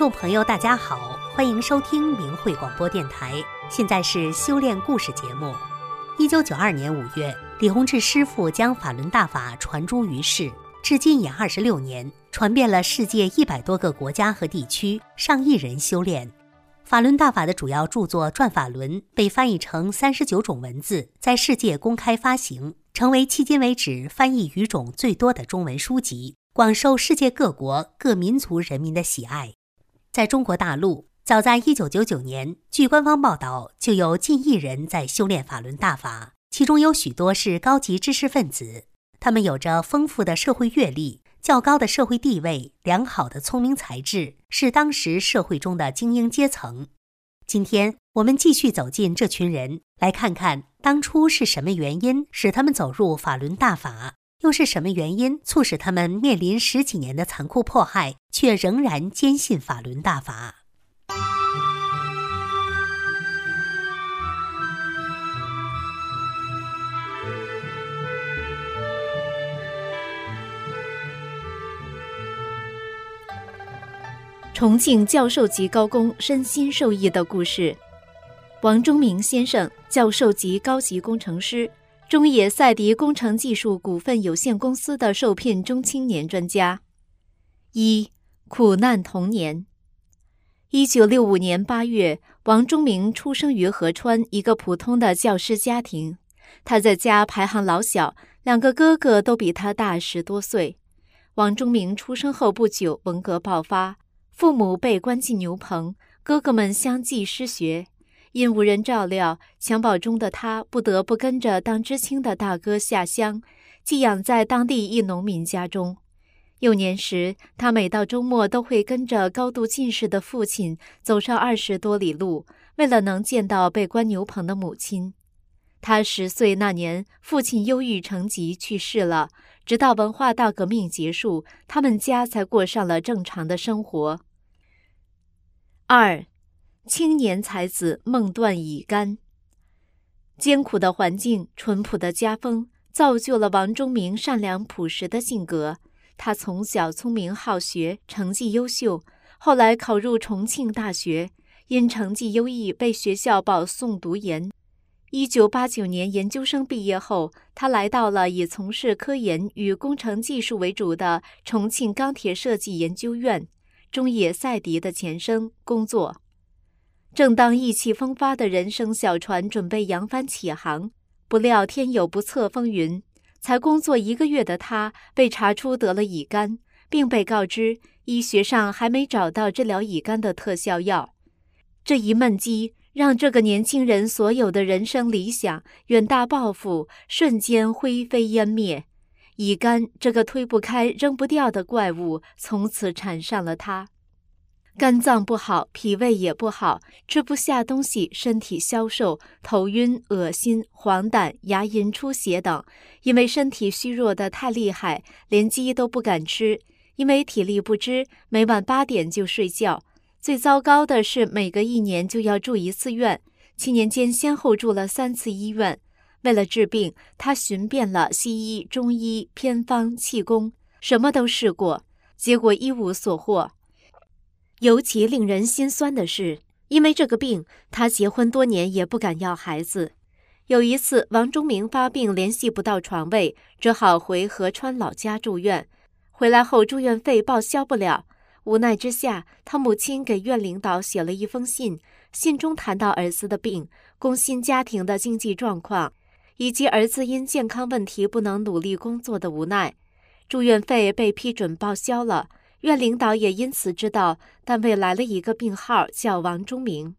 众朋友，大家好，欢迎收听明慧广播电台。现在是修炼故事节目。一九九二年五月，李洪志师傅将法轮大法传诸于世，至今已二十六年，传遍了世界一百多个国家和地区，上亿人修炼。法轮大法的主要著作《转法轮》被翻译成三十九种文字，在世界公开发行，成为迄今为止翻译语种最多的中文书籍，广受世界各国各民族人民的喜爱。在中国大陆，早在一九九九年，据官方报道，就有近亿人在修炼法轮大法，其中有许多是高级知识分子，他们有着丰富的社会阅历、较高的社会地位、良好的聪明才智，是当时社会中的精英阶层。今天，我们继续走进这群人，来看看当初是什么原因使他们走入法轮大法。又是什么原因促使他们面临十几年的残酷迫害，却仍然坚信法轮大法？重庆教授级高工身心受益的故事。王忠明先生，教授级高级工程师。中野赛迪工程技术股份有限公司的受聘中青年专家。一苦难童年。一九六五年八月，王忠明出生于合川一个普通的教师家庭。他在家排行老小，两个哥哥都比他大十多岁。王忠明出生后不久，文革爆发，父母被关进牛棚，哥哥们相继失学。因无人照料，襁褓中的他不得不跟着当知青的大哥下乡，寄养在当地一农民家中。幼年时，他每到周末都会跟着高度近视的父亲走上二十多里路，为了能见到被关牛棚的母亲。他十岁那年，父亲忧郁成疾去世了。直到文化大革命结束，他们家才过上了正常的生活。二。青年才子梦断乙肝。艰苦的环境、淳朴的家风，造就了王忠明善良朴实的性格。他从小聪明好学，成绩优秀，后来考入重庆大学，因成绩优异，被学校保送读研。一九八九年研究生毕业后，他来到了以从事科研与工程技术为主的重庆钢铁设计研究院（中野赛迪的前身）工作。正当意气风发的人生小船准备扬帆起航，不料天有不测风云。才工作一个月的他被查出得了乙肝，并被告知医学上还没找到治疗乙肝的特效药。这一闷击让这个年轻人所有的人生理想、远大抱负瞬间灰飞烟灭。乙肝这个推不开、扔不掉的怪物从此缠上了他。肝脏不好，脾胃也不好，吃不下东西，身体消瘦，头晕、恶心、黄疸、牙龈出血等。因为身体虚弱的太厉害，连鸡都不敢吃。因为体力不支，每晚八点就睡觉。最糟糕的是，每隔一年就要住一次院。七年间，先后住了三次医院。为了治病，他寻遍了西医、中医、偏方、气功，什么都试过，结果一无所获。尤其令人心酸的是，因为这个病，他结婚多年也不敢要孩子。有一次，王忠明发病，联系不到床位，只好回合川老家住院。回来后，住院费报销不了，无奈之下，他母亲给院领导写了一封信，信中谈到儿子的病、工薪家庭的经济状况，以及儿子因健康问题不能努力工作的无奈。住院费被批准报销了。院领导也因此知道单位来了一个病号，叫王忠明。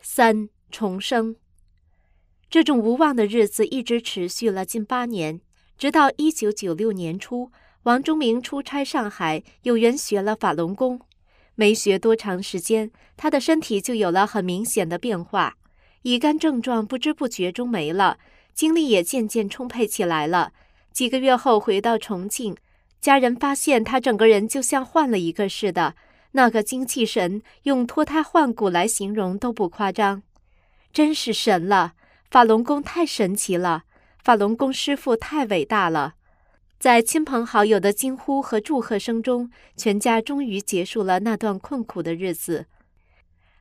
三重生，这种无望的日子一直持续了近八年，直到一九九六年初，王忠明出差上海，有缘学了法轮功。没学多长时间，他的身体就有了很明显的变化，乙肝症状不知不觉中没了，精力也渐渐充沛起来了。几个月后回到重庆。家人发现他整个人就像换了一个似的，那个精气神用脱胎换骨来形容都不夸张，真是神了！法轮功太神奇了，法轮功师傅太伟大了。在亲朋好友的惊呼和祝贺声中，全家终于结束了那段困苦的日子。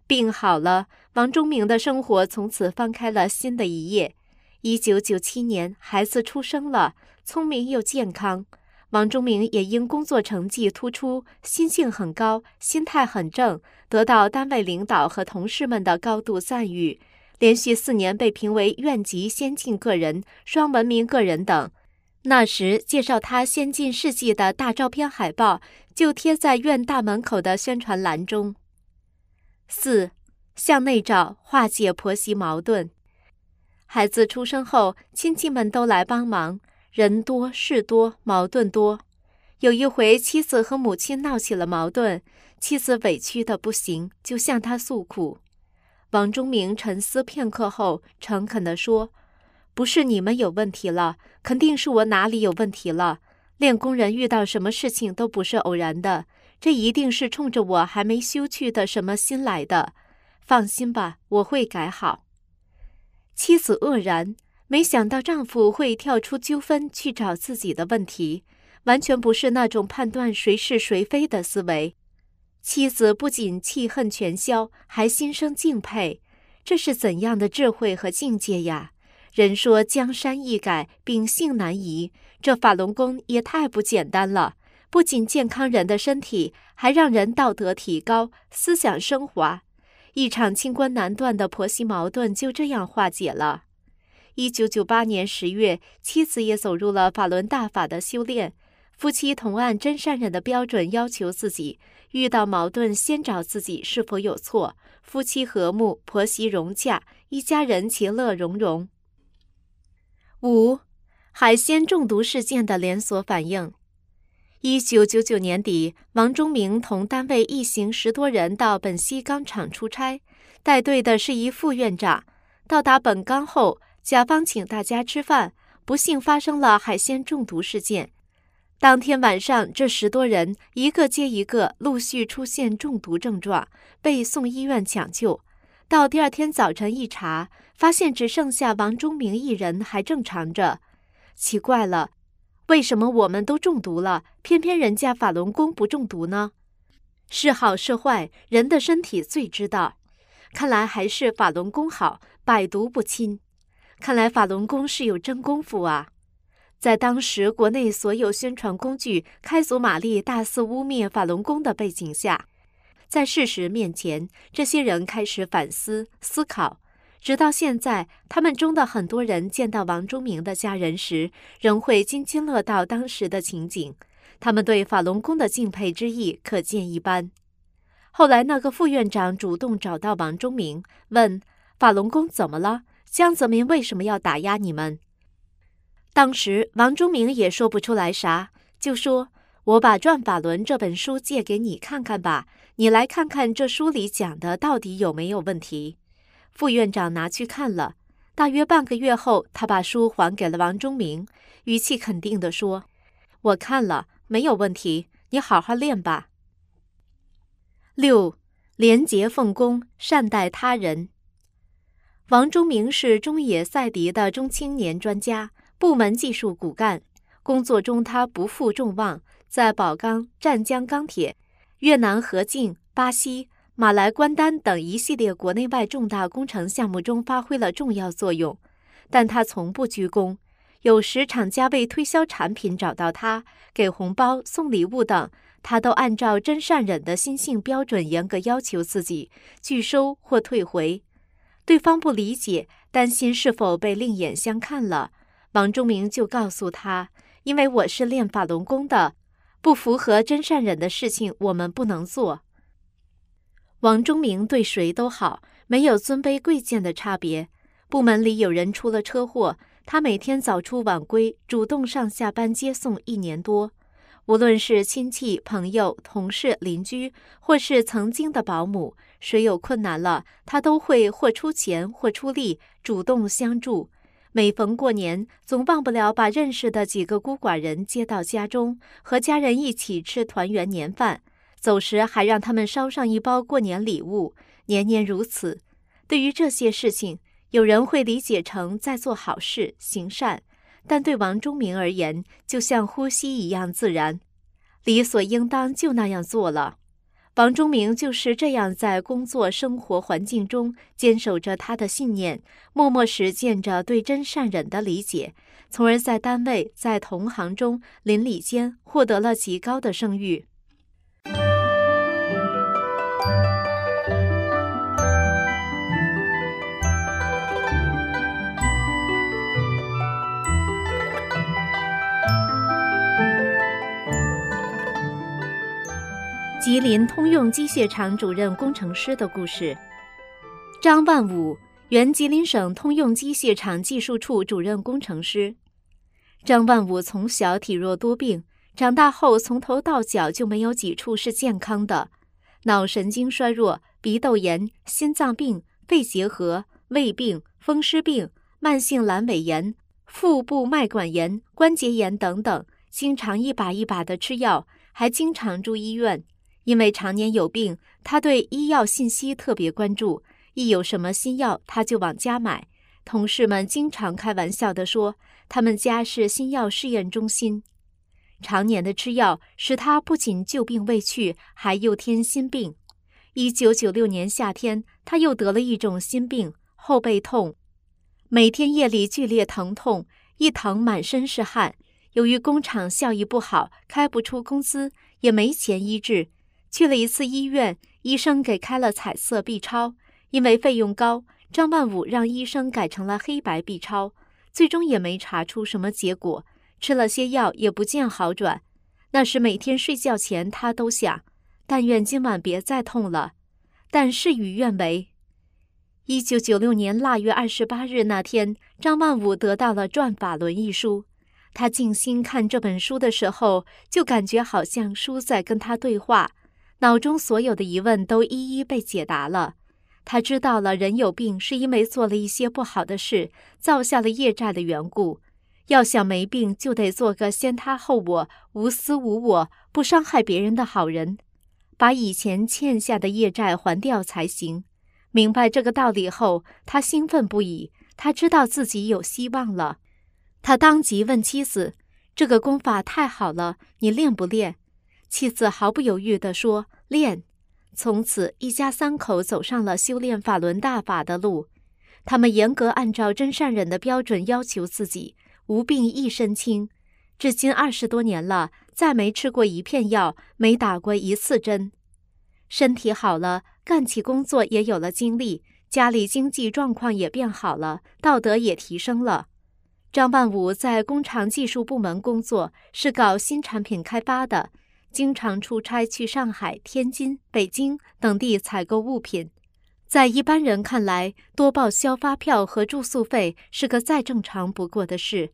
病好了，王忠明的生活从此翻开了新的一页。一九九七年，孩子出生了，聪明又健康。王忠明也因工作成绩突出、心性很高、心态很正，得到单位领导和同事们的高度赞誉，连续四年被评为院级先进个人、双文明个人等。那时，介绍他先进事迹的大照片海报就贴在院大门口的宣传栏中。四，向内找，化解婆媳矛盾。孩子出生后，亲戚们都来帮忙，人多事多，矛盾多。有一回，妻子和母亲闹起了矛盾，妻子委屈的不行，就向他诉苦。王忠明沉思片刻后，诚恳地说。不是你们有问题了，肯定是我哪里有问题了。练功人遇到什么事情都不是偶然的，这一定是冲着我还没修去的什么心来的。放心吧，我会改好。妻子愕然，没想到丈夫会跳出纠纷去找自己的问题，完全不是那种判断谁是谁非的思维。妻子不仅气恨全消，还心生敬佩，这是怎样的智慧和境界呀！人说江山易改，秉性难移。这法轮功也太不简单了，不仅健康人的身体，还让人道德提高，思想升华。一场清官难断的婆媳矛盾就这样化解了。一九九八年十月，妻子也走入了法轮大法的修炼。夫妻同按真善忍的标准要求自己，遇到矛盾先找自己是否有错。夫妻和睦，婆媳融洽，一家人其乐融融。五，海鲜中毒事件的连锁反应。一九九九年底，王忠明同单位一行十多人到本溪钢厂出差，带队的是一副院长。到达本钢后，甲方请大家吃饭，不幸发生了海鲜中毒事件。当天晚上，这十多人一个接一个陆续出现中毒症状，被送医院抢救。到第二天早晨一查，发现只剩下王忠明一人还正常着。奇怪了，为什么我们都中毒了，偏偏人家法轮功不中毒呢？是好是坏，人的身体最知道。看来还是法轮功好，百毒不侵。看来法轮功是有真功夫啊！在当时国内所有宣传工具开足马力，大肆污蔑法轮功的背景下。在事实面前，这些人开始反思思考。直到现在，他们中的很多人见到王忠明的家人时，仍会津津乐道当时的情景。他们对法轮功的敬佩之意可见一斑。后来，那个副院长主动找到王忠明，问：“法轮功怎么了？江泽民为什么要打压你们？”当时，王忠明也说不出来啥，就说。我把《转法轮》这本书借给你看看吧，你来看看这书里讲的到底有没有问题。副院长拿去看了，大约半个月后，他把书还给了王忠明，语气肯定地说：“我看了，没有问题，你好好练吧。”六，廉洁奉公，善待他人。王忠明是中野赛迪的中青年专家，部门技术骨干，工作中他不负众望。在宝钢、湛江钢铁、越南河静、巴西、马来关丹等一系列国内外重大工程项目中发挥了重要作用，但他从不居功。有时厂家为推销产品找到他，给红包、送礼物等，他都按照真善忍的心性标准严格要求自己，拒收或退回。对方不理解，担心是否被另眼相看了，王忠明就告诉他：“因为我是练法轮功的。”不符合真善忍的事情，我们不能做。王忠明对谁都好，没有尊卑贵贱的差别。部门里有人出了车祸，他每天早出晚归，主动上下班接送一年多。无论是亲戚、朋友、同事、邻居，或是曾经的保姆，谁有困难了，他都会或出钱或出力，主动相助。每逢过年，总忘不了把认识的几个孤寡人接到家中，和家人一起吃团圆年饭。走时还让他们捎上一包过年礼物，年年如此。对于这些事情，有人会理解成在做好事、行善，但对王忠明而言，就像呼吸一样自然，理所应当就那样做了。王忠明就是这样在工作生活环境中坚守着他的信念，默默实践着对真善忍的理解，从而在单位、在同行中邻里间获得了极高的声誉。吉林通用机械厂主任工程师的故事。张万武，原吉林省通用机械厂技术处主任工程师。张万武从小体弱多病，长大后从头到脚就没有几处是健康的，脑神经衰弱、鼻窦炎、心脏病、肺结核、胃病、风湿病、慢性阑尾炎、腹部脉管炎、关节炎等等，经常一把一把的吃药，还经常住医院。因为常年有病，他对医药信息特别关注。一有什么新药，他就往家买。同事们经常开玩笑地说，他们家是新药试验中心。常年的吃药，使他不仅旧病未去，还又添新病。一九九六年夏天，他又得了一种新病——后背痛，每天夜里剧烈疼痛，一疼满身是汗。由于工厂效益不好，开不出工资，也没钱医治。去了一次医院，医生给开了彩色 B 超，因为费用高，张万武让医生改成了黑白 B 超，最终也没查出什么结果。吃了些药也不见好转。那时每天睡觉前，他都想，但愿今晚别再痛了。但事与愿违。一九九六年腊月二十八日那天，张万武得到了《转法轮》一书。他静心看这本书的时候，就感觉好像书在跟他对话。脑中所有的疑问都一一被解答了。他知道了，人有病是因为做了一些不好的事，造下了业债的缘故。要想没病，就得做个先他后我、无私无我、不伤害别人的好人，把以前欠下的业债还掉才行。明白这个道理后，他兴奋不已。他知道自己有希望了。他当即问妻子：“这个功法太好了，你练不练？”妻子毫不犹豫地说：“练。”从此，一家三口走上了修炼法轮大法的路。他们严格按照真善忍的标准要求自己，无病一身轻。至今二十多年了，再没吃过一片药，没打过一次针。身体好了，干起工作也有了精力，家里经济状况也变好了，道德也提升了。张万武在工厂技术部门工作，是搞新产品开发的。经常出差去上海、天津、北京等地采购物品，在一般人看来，多报销发票和住宿费是个再正常不过的事，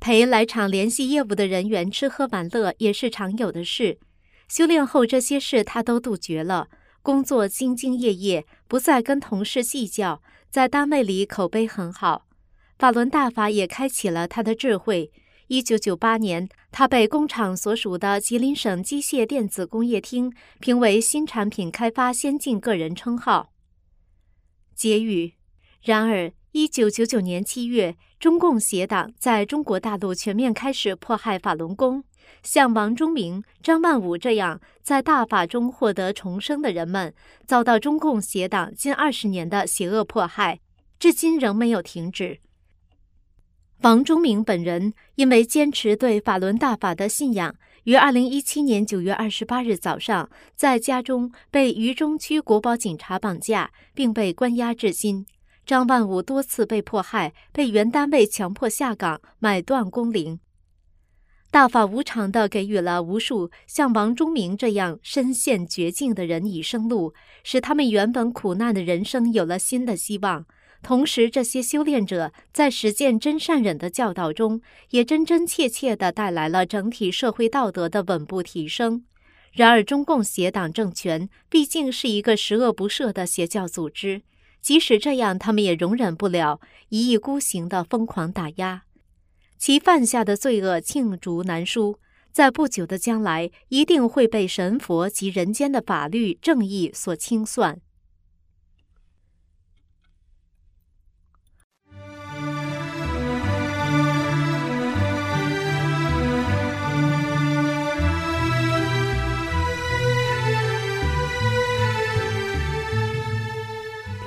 陪来厂联系业务的人员吃喝玩乐也是常有的事。修炼后，这些事他都杜绝了，工作兢兢业业，不再跟同事计较，在单位里口碑很好。法轮大法也开启了他的智慧。一九九八年，他被工厂所属的吉林省机械电子工业厅评为新产品开发先进个人称号。结语：然而，一九九九年七月，中共邪党在中国大陆全面开始迫害法轮功，像王忠明、张万武这样在大法中获得重生的人们，遭到中共邪党近二十年的邪恶迫害，至今仍没有停止。王忠明本人因为坚持对法轮大法的信仰，于二零一七年九月二十八日早上在家中被渝中区国保警察绑架，并被关押至今。张万武多次被迫害，被原单位强迫下岗，买断工龄。大法无偿地给予了无数像王忠明这样身陷绝境的人以生路，使他们原本苦难的人生有了新的希望。同时，这些修炼者在实践真善忍的教导中，也真真切切地带来了整体社会道德的稳步提升。然而，中共邪党政权毕竟是一个十恶不赦的邪教组织，即使这样，他们也容忍不了一意孤行的疯狂打压，其犯下的罪恶罄竹难书，在不久的将来一定会被神佛及人间的法律正义所清算。